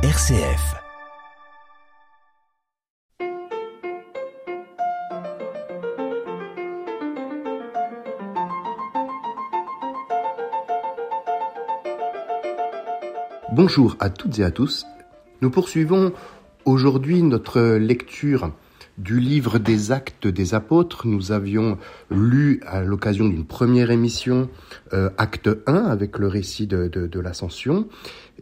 RCF. Bonjour à toutes et à tous. Nous poursuivons aujourd'hui notre lecture du livre des actes des apôtres. Nous avions lu à l'occasion d'une première émission euh, acte 1 avec le récit de, de, l'ascension.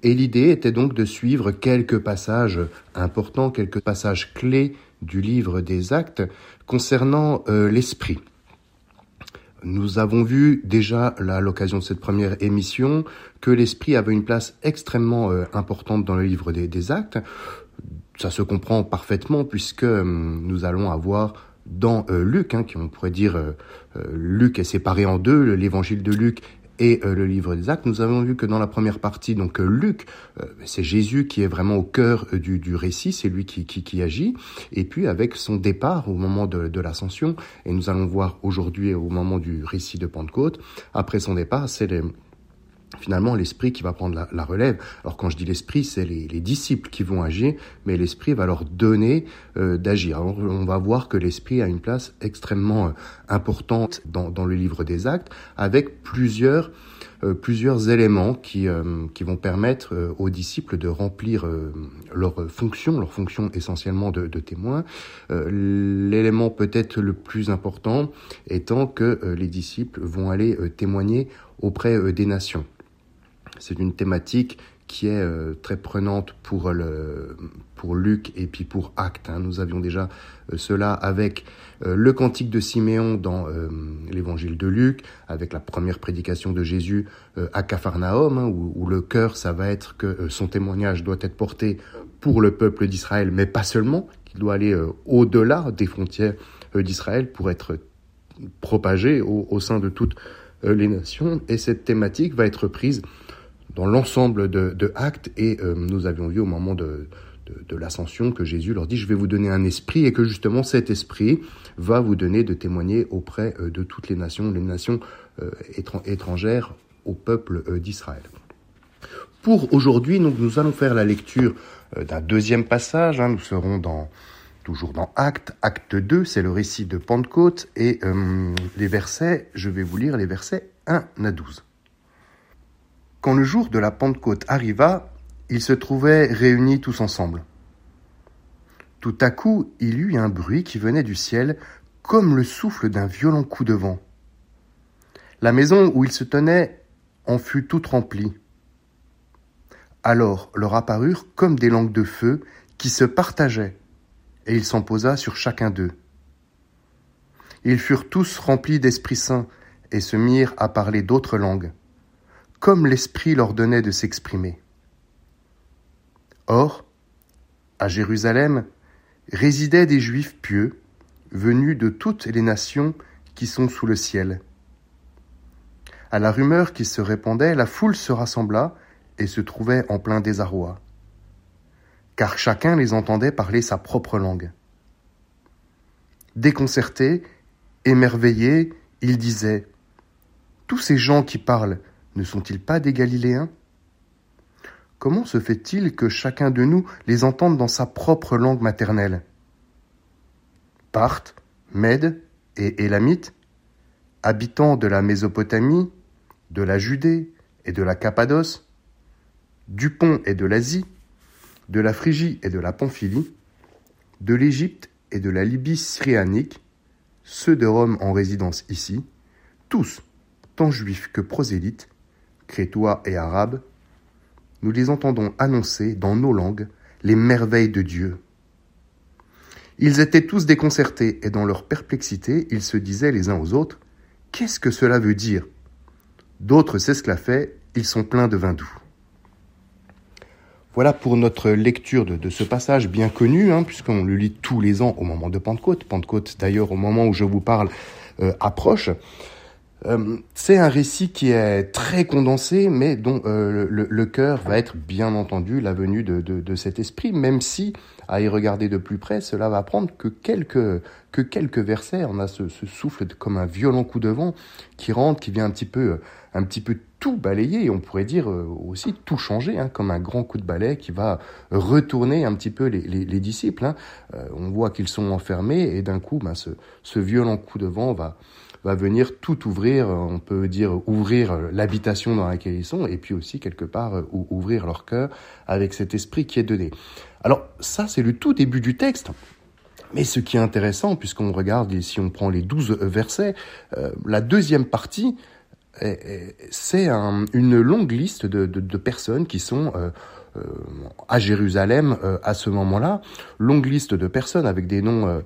Et l'idée était donc de suivre quelques passages importants, quelques passages clés du livre des actes concernant euh, l'esprit. Nous avons vu déjà à l'occasion de cette première émission que l'esprit avait une place extrêmement euh, importante dans le livre des, des actes ça se comprend parfaitement puisque hum, nous allons avoir dans euh, Luc, hein, qui on pourrait dire euh, euh, Luc est séparé en deux, l'évangile de Luc et le livre des actes, nous avons vu que dans la première partie, donc Luc, c'est Jésus qui est vraiment au cœur du, récit, c'est lui qui, qui, qui, agit, et puis avec son départ au moment de, de l'ascension, et nous allons voir aujourd'hui au moment du récit de Pentecôte, après son départ, c'est les, finalement l'esprit qui va prendre la, relève. Alors quand je dis l'esprit, c'est les, disciples qui vont agir, mais l'esprit va leur donner euh, d'agir. On va voir que l'esprit a une place extrêmement euh, importante dans, dans, le livre des actes, avec plusieurs euh, plusieurs éléments qui, qui vont permettre aux disciples de remplir leur fonction, leur fonction essentiellement de, de témoin. L'élément peut-être le plus important étant que les disciples vont aller témoigner auprès des nations. C'est une thématique qui est euh, très prenante pour, Luc et puis pour Acte. Hein. Nous avions déjà euh, cela avec euh, le cantique de Siméon dans l'évangile de Luc, avec la première prédication de Jésus à Capharnaüm, hein, où, où, le cœur, ça va être que son témoignage doit être porté pour le peuple d'Israël, mais pas seulement, qu'il doit aller au-delà des frontières d'Israël pour être propagé au, au sein de toutes les nations. Et cette thématique va être prise dans l'ensemble de, de, actes. Et euh, nous avions vu au moment de, de, de l'ascension que Jésus leur dit, je vais vous donner un esprit et que justement cet esprit va vous donner de témoigner auprès euh, de toutes les nations, les nations euh, étrangères au peuple d'Israël. Pour aujourd'hui, donc, nous allons faire la lecture d'un deuxième passage. Hein, nous serons dans toujours dans Acte, Acte 2, c'est le récit de Pentecôte, et les versets, je vais vous lire les versets 1 à 12. Quand le jour de la Pentecôte arriva, ils se trouvaient réunis tous ensemble. Tout à coup, il eut un bruit qui venait du ciel, comme le souffle d'un violent coup de vent. La maison où ils se tenaient en fut toute remplie. Alors leur apparurent comme des langues de feu qui se partageaient, et il s'en posa sur chacun d'eux. Ils furent tous remplis d'Esprit Saint et se mirent à parler d'autres langues comme l'Esprit leur donnait de s'exprimer. Or, à Jérusalem résidaient des Juifs pieux, venus de toutes les nations qui sont sous le ciel. À la rumeur qui se répandait, la foule se rassembla et se trouvait en plein désarroi, car chacun les entendait parler sa propre langue. Déconcertés, émerveillés, ils disaient Tous ces gens qui parlent, ne sont-ils pas des Galiléens? Comment se fait-il que chacun de nous les entende dans sa propre langue maternelle? Parthes, Mèdes et Élamites, habitants de la Mésopotamie, de la Judée et de la Cappadoce, du Pont et de l'Asie, de la Phrygie et de la Pamphylie, de l'Égypte et de la Libye syrianique, ceux de Rome en résidence ici, tous, tant juifs que prosélytes, crétois et arabes, nous les entendons annoncer dans nos langues les merveilles de Dieu. Ils étaient tous déconcertés et dans leur perplexité, ils se disaient les uns aux autres Qu'est-ce que cela veut dire? D'autres s'esclaffaient, ils sont pleins de vin doux. Voilà pour notre lecture de, ce passage bien connu, hein, puisqu'on le lit tous les ans au moment de Pentecôte. Pentecôte, d'ailleurs, au moment où je vous parle, euh, approche. Euh, c'est un récit qui est très condensé, mais dont euh, le, cœur va être bien entendu la venue de, cet esprit, même si, à y regarder de plus près, cela va prendre que quelques, que quelques versets. On a ce, souffle comme un violent coup de vent qui rentre, qui vient un petit peu, un petit peu tout balayer, on pourrait dire euh, aussi tout changer, hein, comme un grand coup de balai qui va retourner un petit peu les, disciples. Hein. Euh, on voit qu'ils sont enfermés et d'un coup, ben, ce, violent coup de vent va, va venir tout ouvrir, on peut dire ouvrir l'habitation dans laquelle ils sont, et puis aussi quelque part ouvrir leur cœur avec cet esprit qui est donné. Alors ça, c'est le tout début du texte. Mais ce qui est intéressant, puisqu'on regarde, si on prend les douze versets, euh, la deuxième partie, c'est une longue liste de, personnes qui sont euh, à Jérusalem euh, à ce moment-là. Longue liste de personnes avec des noms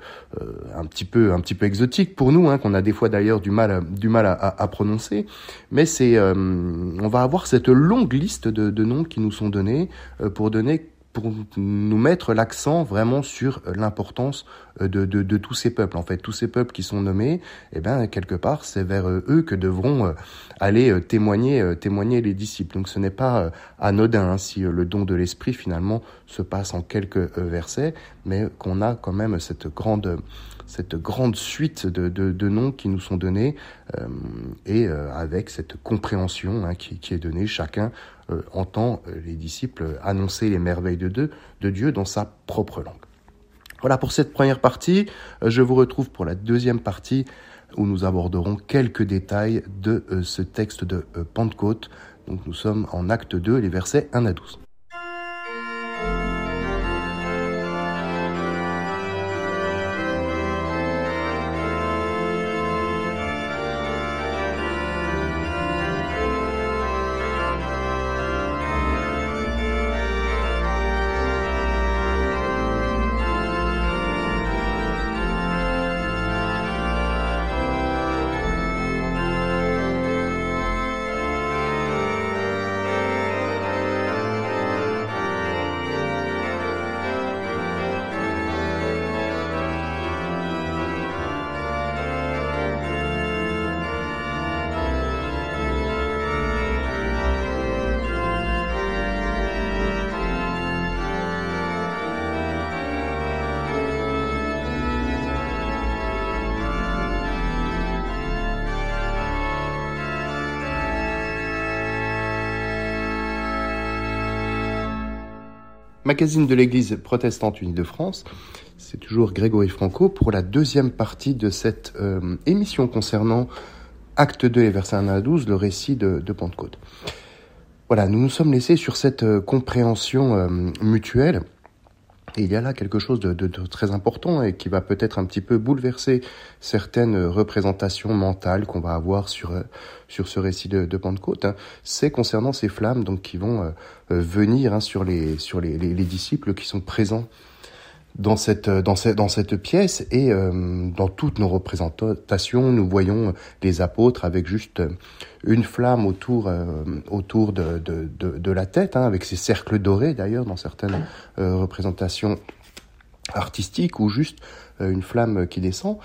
un petit peu un petit peu exotiques pour nous, hein, qu'on a des fois d'ailleurs du mal du mal à, prononcer. Mais c'est on va avoir cette longue liste de noms qui nous sont donnés pour donner pour nous mettre l'accent vraiment sur euh, l'importance euh, de, de, tous ces peuples. En fait, tous ces peuples qui sont nommés, eh ben quelque part, c'est vers euh, eux que devront aller témoigner, témoigner les disciples. Donc, ce n'est pas anodin hein, si le don de l'esprit finalement se passe en quelques versets, mais qu'on a quand même cette grande cette grande suite de, de, noms qui nous sont donnés euh, et euh, avec cette compréhension hein, qui, qui, est donnée, chacun euh, entend les disciples annoncer les merveilles de de Dieu dans sa propre langue. Voilà pour cette première partie. Je vous retrouve pour la deuxième partie où nous aborderons quelques détails de ce texte de Pentecôte. Donc nous sommes en acte 2, les versets 1 à 12. Magazine de l'Église protestante unie de France. C'est toujours Grégory Franco pour la deuxième partie de cette euh, émission concernant Acte 2 et versets 1 à 12, le récit de, de Pentecôte. Voilà, nous nous sommes laissés sur cette euh, compréhension euh, mutuelle et il y a là quelque chose de, de, de très important et qui va peut-être un petit peu bouleverser certaines représentations mentales qu'on va avoir sur sur ce récit de, de Pentecôte. Hein. C'est concernant ces flammes donc qui vont euh, euh, venir hein, sur les sur les, les, les, disciples qui sont présents dans cette dans cette pièce et euh, dans toutes nos représentations, nous voyons les apôtres avec juste une flamme autour euh, de, la tête, hein, avec ces cercles dorés d'ailleurs dans certaines euh, représentations artistiques ou juste une flamme qui descend.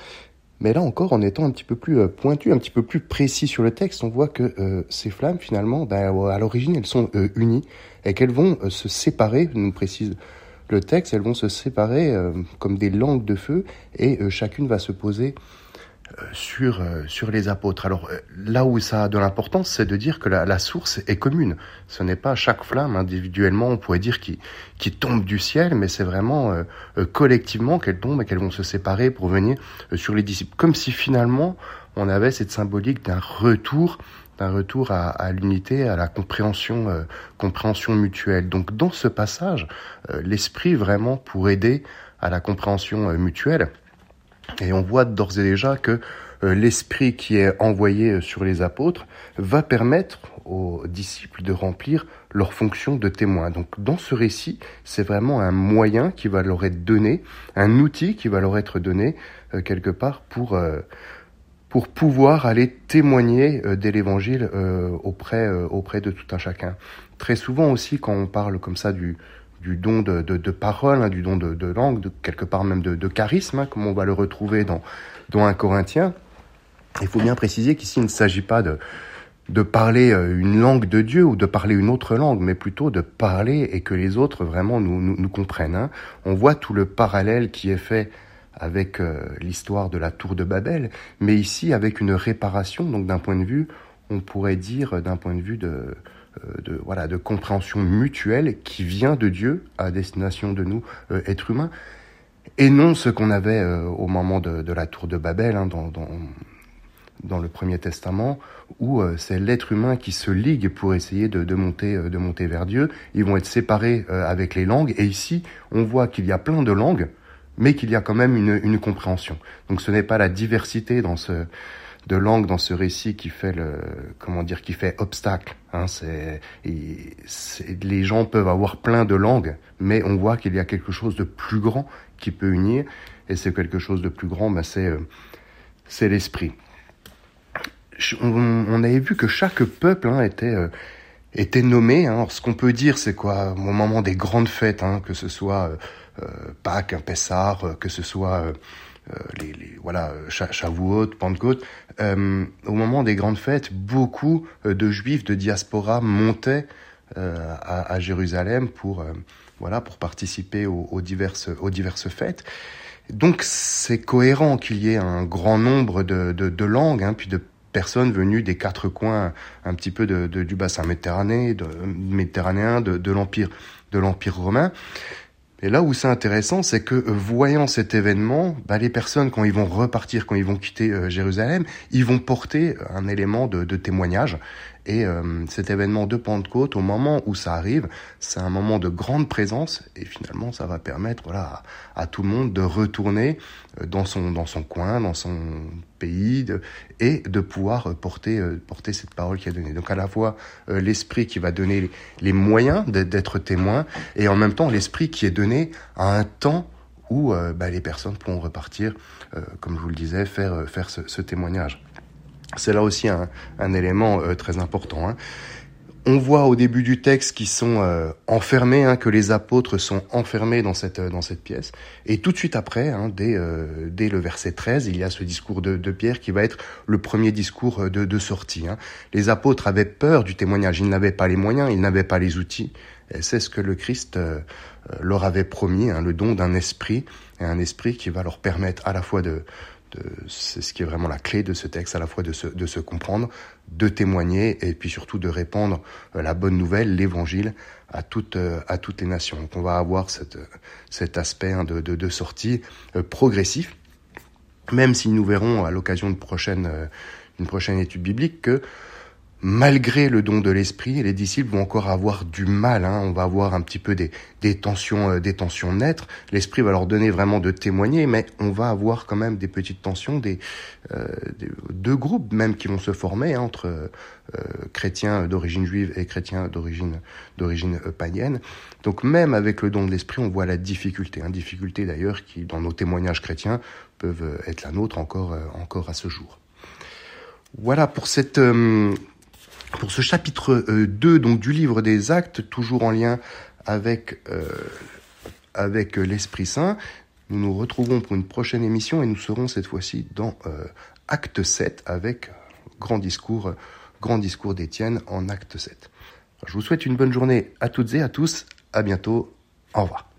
Mais là encore, en étant un petit peu plus pointu, un petit peu plus précis sur le texte, on voit que ces flammes, finalement, ben, à l'origine, elles sont unies et qu'elles vont se séparer, nous précise le texte, elles vont se séparer euh, comme des langues de feu et euh, chacune va se poser euh, sur sur les apôtres. Alors là où ça a de l'importance, c'est de dire que la, la, source est commune. Ce n'est pas chaque flamme individuellement, on pourrait dire qui qui tombe du ciel, mais c'est vraiment collectivement qu'elles tombent et qu'elles vont se séparer pour venir sur les disciples, comme si finalement on avait cette symbolique d'un retour d'un retour à, à l'unité, à la compréhension, euh, compréhension mutuelle. Donc dans ce passage, euh, l'esprit vraiment pour aider à la compréhension euh, mutuelle. Et on voit d'ores et déjà que l'esprit qui est envoyé sur les apôtres va permettre aux disciples de remplir leur fonction de témoin. Donc dans ce récit, c'est vraiment un moyen qui va leur être donné, un outil qui va leur être donné quelque part pour pour pouvoir aller témoigner euh, de l'évangile euh, auprès, euh, auprès de tout un chacun. Très souvent aussi, quand on parle comme ça du, don de, parole, hein, du don de, langue, de, quelque part même de, charisme, hein, comme on va le retrouver dans, dans un Corinthien, il faut bien préciser qu'ici il ne s'agit pas de, de parler une langue de Dieu ou de parler une autre langue, mais plutôt de parler et que les autres vraiment nous, nous, nous comprennent. Hein. On voit tout le parallèle qui est fait avec euh, l'histoire de la tour de Babel, mais ici avec une réparation, donc d'un point de vue, on pourrait dire d'un point de vue de, de, voilà, de compréhension mutuelle qui vient de Dieu à destination de nous, êtres humains, et non ce qu'on avait au moment de, la tour de Babel, hein, dans, dans, le Premier Testament, où euh, c'est l'être humain qui se ligue pour essayer de, monter, euh, de monter vers Dieu. Ils vont être séparés euh, avec les langues, et ici, on voit qu'il y a plein de langues, mais qu'il y a quand même une, une compréhension. Donc ce n'est pas la diversité dans ce, de langues dans ce récit qui fait le, comment dire, qui fait obstacle. Hein, c'est, les gens peuvent avoir plein de langues, mais on voit qu'il y a quelque chose de plus grand qui peut unir, et c'est quelque chose de plus grand, ben c'est, c'est l'esprit on, avait vu que chaque peuple hein, était euh, était nommé. Hein. ce qu'on peut dire, c'est quoi? Au moment des grandes fêtes, hein, que ce soit euh, euh Pâques, un euh, que ce soit les, les, voilà Shavuot, Pentecôte. au moment des grandes fêtes, beaucoup de Juifs de diaspora montaient à, à, Jérusalem pour voilà pour participer aux, aux diverses aux diverses fêtes. Donc c'est cohérent qu'il y ait un grand nombre de, de, de langues, hein, puis de personnes venues des quatre coins un petit peu de, du bassin méditerranéen, de, méditerranéen, de, de l'empire, de l'empire romain. Et là où c'est intéressant, c'est que euh, voyant cet événement, bah, les personnes, quand ils vont repartir, quand ils vont quitter euh, Jérusalem, ils vont porter un élément de témoignage. Et euh, cet événement de Pentecôte, au moment où ça arrive, c'est un moment de grande présence et finalement ça va permettre voilà, à, tout le monde de retourner euh, dans son, dans son coin, dans son pays et de pouvoir porter, euh, porter cette parole qui a donné. Donc à la fois l'esprit qui va donner les, moyens d'être témoin et en même temps l'esprit qui est donné à un temps où bah, les personnes pourront repartir, comme je vous le disais, faire, faire ce témoignage. C'est là aussi un, un élément euh, très important. Hein. On voit au début du texte qu'ils sont euh, enfermés, hein, que les apôtres sont enfermés dans cette dans cette pièce. Et tout de suite après, hein, dès euh, dès le verset 13, il y a ce discours de, de Pierre qui va être le premier discours de, de sortie. Hein. Les apôtres avaient peur du témoignage, ils n'avaient pas les moyens, ils n'avaient pas les outils. C'est ce que le Christ leur avait promis, hein, le don d'un esprit, et un esprit qui va leur permettre à la fois de c'est ce qui est vraiment la clé de ce texte, à la fois de se, comprendre, de témoigner et puis surtout de répandre euh, la bonne nouvelle, l'évangile à toutes, euh, à toutes les nations. Donc on va avoir cet aspect hein, de, sortie euh, progressif, même si nous verrons à l'occasion d'une prochaine, prochaine étude biblique que malgré le don de l'esprit, les disciples vont encore avoir du mal. Hein. On va avoir un petit peu des, des tensions, euh, des tensions naître. L'esprit va leur donner vraiment de témoigner, mais on va avoir quand même des petites tensions, des, euh, deux groupes même qui vont se former hein, entre euh, chrétiens d'origine juive et chrétiens d'origine d'origine païenne. Donc même avec le don de l'esprit, on voit la difficulté, hein, difficulté d'ailleurs qui dans nos témoignages chrétiens peuvent être la nôtre encore encore à ce jour. Voilà pour cette pour ce chapitre 2 euh, donc du livre des actes, toujours en lien avec, euh, avec l'Esprit Saint. Nous nous retrouvons pour une prochaine émission et nous serons cette fois-ci dans euh, acte 7 avec grand discours, grand discours d'Étienne en acte 7. Je vous souhaite une bonne journée à toutes et à tous. À bientôt. Au revoir.